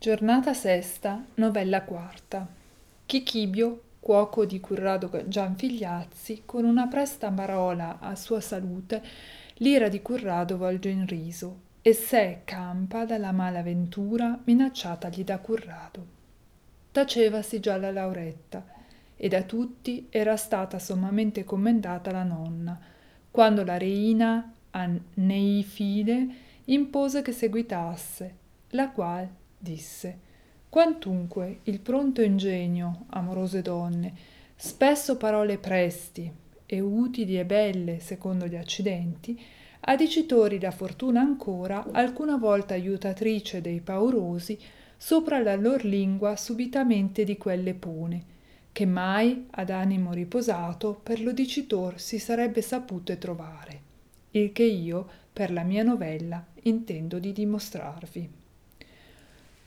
Giornata sesta, novella quarta. Chichibio, cuoco di Currado Gianfigliazzi, con una presta parola a sua salute, l'ira di Currado volge in riso, e sé campa dalla mala ventura minacciatagli da Currado. Tacevasi già la Lauretta, e da tutti era stata sommamente commendata la nonna, quando la reina a Neifide impose che seguitasse, la qual disse quantunque il pronto ingegno amorose donne spesso parole presti e utili e belle secondo gli accidenti a dicitori la fortuna ancora alcuna volta aiutatrice dei paurosi sopra la lor lingua subitamente di quelle pone che mai ad animo riposato per lo dicitor si sarebbe sapute trovare il che io per la mia novella intendo di dimostrarvi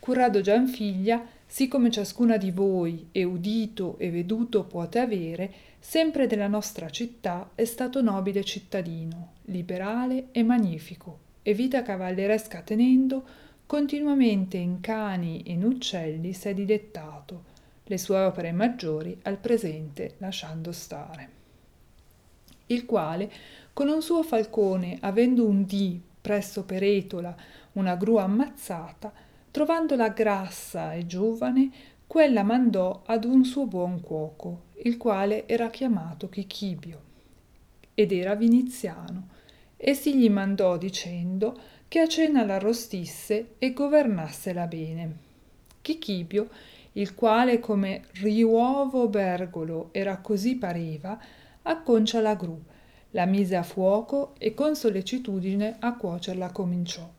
currado gianfiglia sì come ciascuna di voi e udito e veduto puote avere sempre della nostra città è stato nobile cittadino liberale e magnifico e vita cavalleresca tenendo continuamente in cani e in uccelli s'è dilettato le sue opere maggiori al presente lasciando stare. Il quale con un suo falcone avendo un dì presso per etola una gru ammazzata trovandola grassa e giovane quella mandò ad un suo buon cuoco il quale era chiamato chichibio ed era viniziano. E si gli mandò dicendo che a cena l'arrostisse e governassela bene. Chichibio il quale come riuovo bergolo era così pareva acconcia la gru la mise a fuoco e con sollecitudine a cuocerla cominciò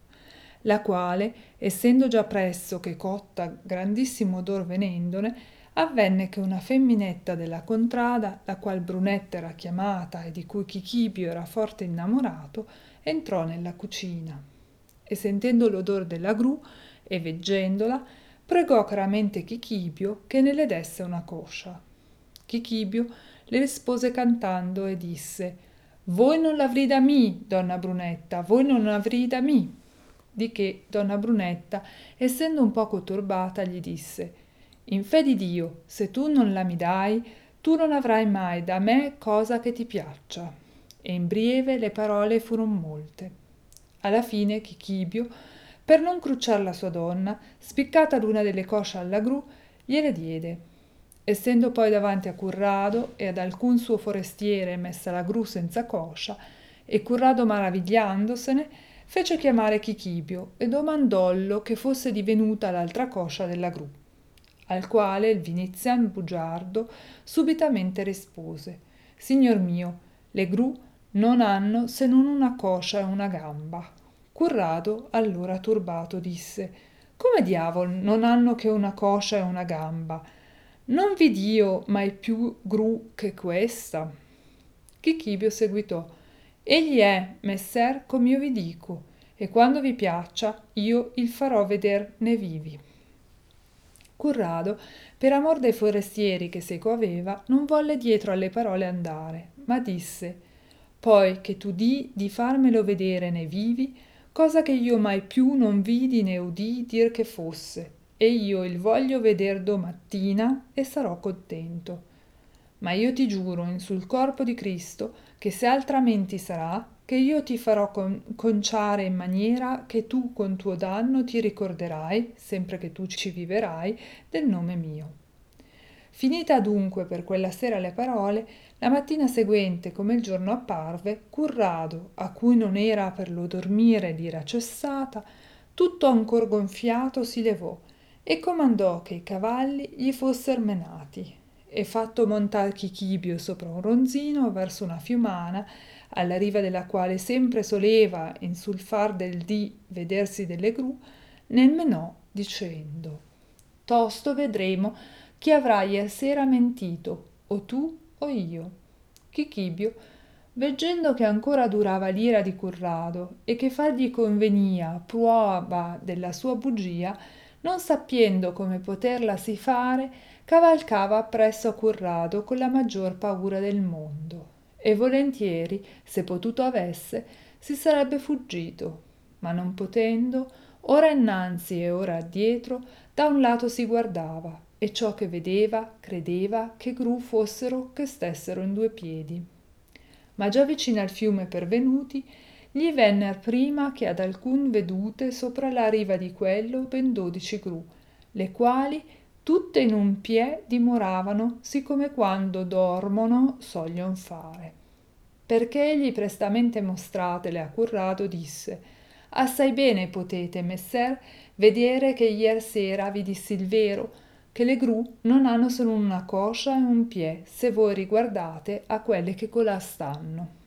la quale essendo già presso che cotta grandissimo odor venendone avvenne che una femminetta della contrada la qual brunetta era chiamata e di cui chichibio era forte innamorato entrò nella cucina e sentendo l'odor della gru e veggendola pregò caramente chichibio che ne le desse una coscia. Chichibio le rispose cantando e disse voi non l'avrì da mi donna brunetta voi non l'avrì da mi di che donna brunetta essendo un poco turbata gli disse in fe di dio se tu non la mi dai tu non avrai mai da me cosa che ti piaccia. E in brieve le parole furon molte. Alla fine chichibio per non crucciar la sua donna spiccata l'una delle cosce alla gru gliele diede. Essendo poi davanti a currado e ad alcun suo forestiere messa la gru senza coscia e currado maravigliandosene fece chiamare chichibio e domandollo che fosse divenuta l'altra coscia della gru al quale il vinizian bugiardo subitamente rispose signor mio le gru non hanno se non una coscia e una gamba. Currado allora turbato disse come diavol non hanno che una coscia e una gamba? Non v'io mai più gru che questa? Chichibio seguitò egli è messer com'io vi dico e quando vi piaccia io il farò veder ne vivi. Currado per amor dei forestieri che seco aveva non volle dietro alle parole andare ma disse poi che tu di di farmelo vedere ne vivi cosa che io mai più non vidi né udì dir che fosse e io il voglio veder domattina e sarò contento ma io ti giuro in sul corpo di cristo che se altramenti sarà che io ti farò con- conciare in maniera che tu con tuo danno ti ricorderai sempre che tu ci viverai del nome mio. Finita adunque per quella sera le parole la mattina seguente come il giorno apparve currado a cui non era per lo dormire l'ira cessata tutto ancor gonfiato si levò e comandò che i cavalli gli fosser menati e fatto montar chichibio sopra un ronzino verso una fiumana alla riva della quale sempre soleva in sul far del dì vedersi delle gru nel menò dicendo tosto vedremo chi avrà sera mentito o tu o io. Chichibio veggendo che ancora durava l'ira di currado e che fargli convenia pruova della sua bugia non sappiendo come poterla si fare cavalcava appresso a currado con la maggior paura del mondo. E volentieri se potuto avesse si sarebbe fuggito. Ma non potendo ora innanzi e ora addietro da un lato si guardava e ciò che vedeva credeva che gru fossero che stessero in due piedi. Ma già vicino al fiume pervenuti gli venner prima che ad alcun vedute sopra la riva di quello ben dodici gru le quali tutte in un pie dimoravano siccome quando dormono soglion fare. Perché egli prestamente mostratele a currado disse assai bene potete messer vedere che ier sera vi dissi il vero che le gru non hanno solo una coscia e un pie se voi riguardate a quelle che colà stanno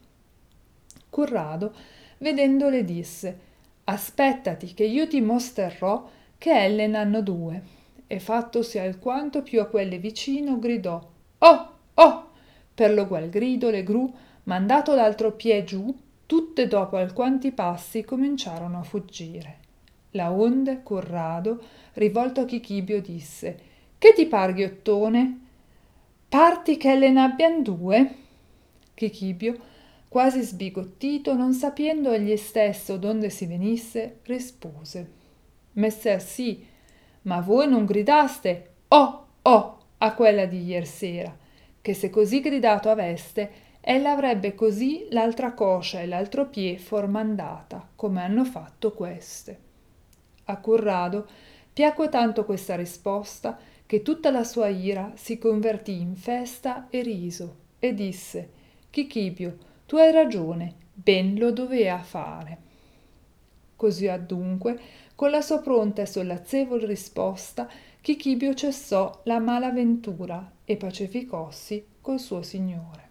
currado vedendole disse aspettati che io ti mosterrò che elle n'hanno due. E fattosi alquanto più a quelle vicino gridò oh oh! Per lo qual grido le gru mandato l'altro pie giù tutte dopo alquanti passi cominciarono a fuggire. Laonde corrado rivolto a chichibio disse che ti par ghiottone? Parti che elle n'abbian due? Chichibio quasi sbigottito non sapiendo egli stesso donde si venisse rispose. Messer sì ma voi non gridaste oh oh a quella di iersera che se così gridato aveste ella avrebbe così l'altra coscia e l'altro pie formandata come hanno fatto queste. A currado piacque tanto questa risposta che tutta la sua ira si convertì in festa e riso e disse chichibio tu hai ragione ben lo dovea fare così adunque con la sua pronta e sollazzevol risposta chichibio cessò la mala ventura e pacificossi col suo signore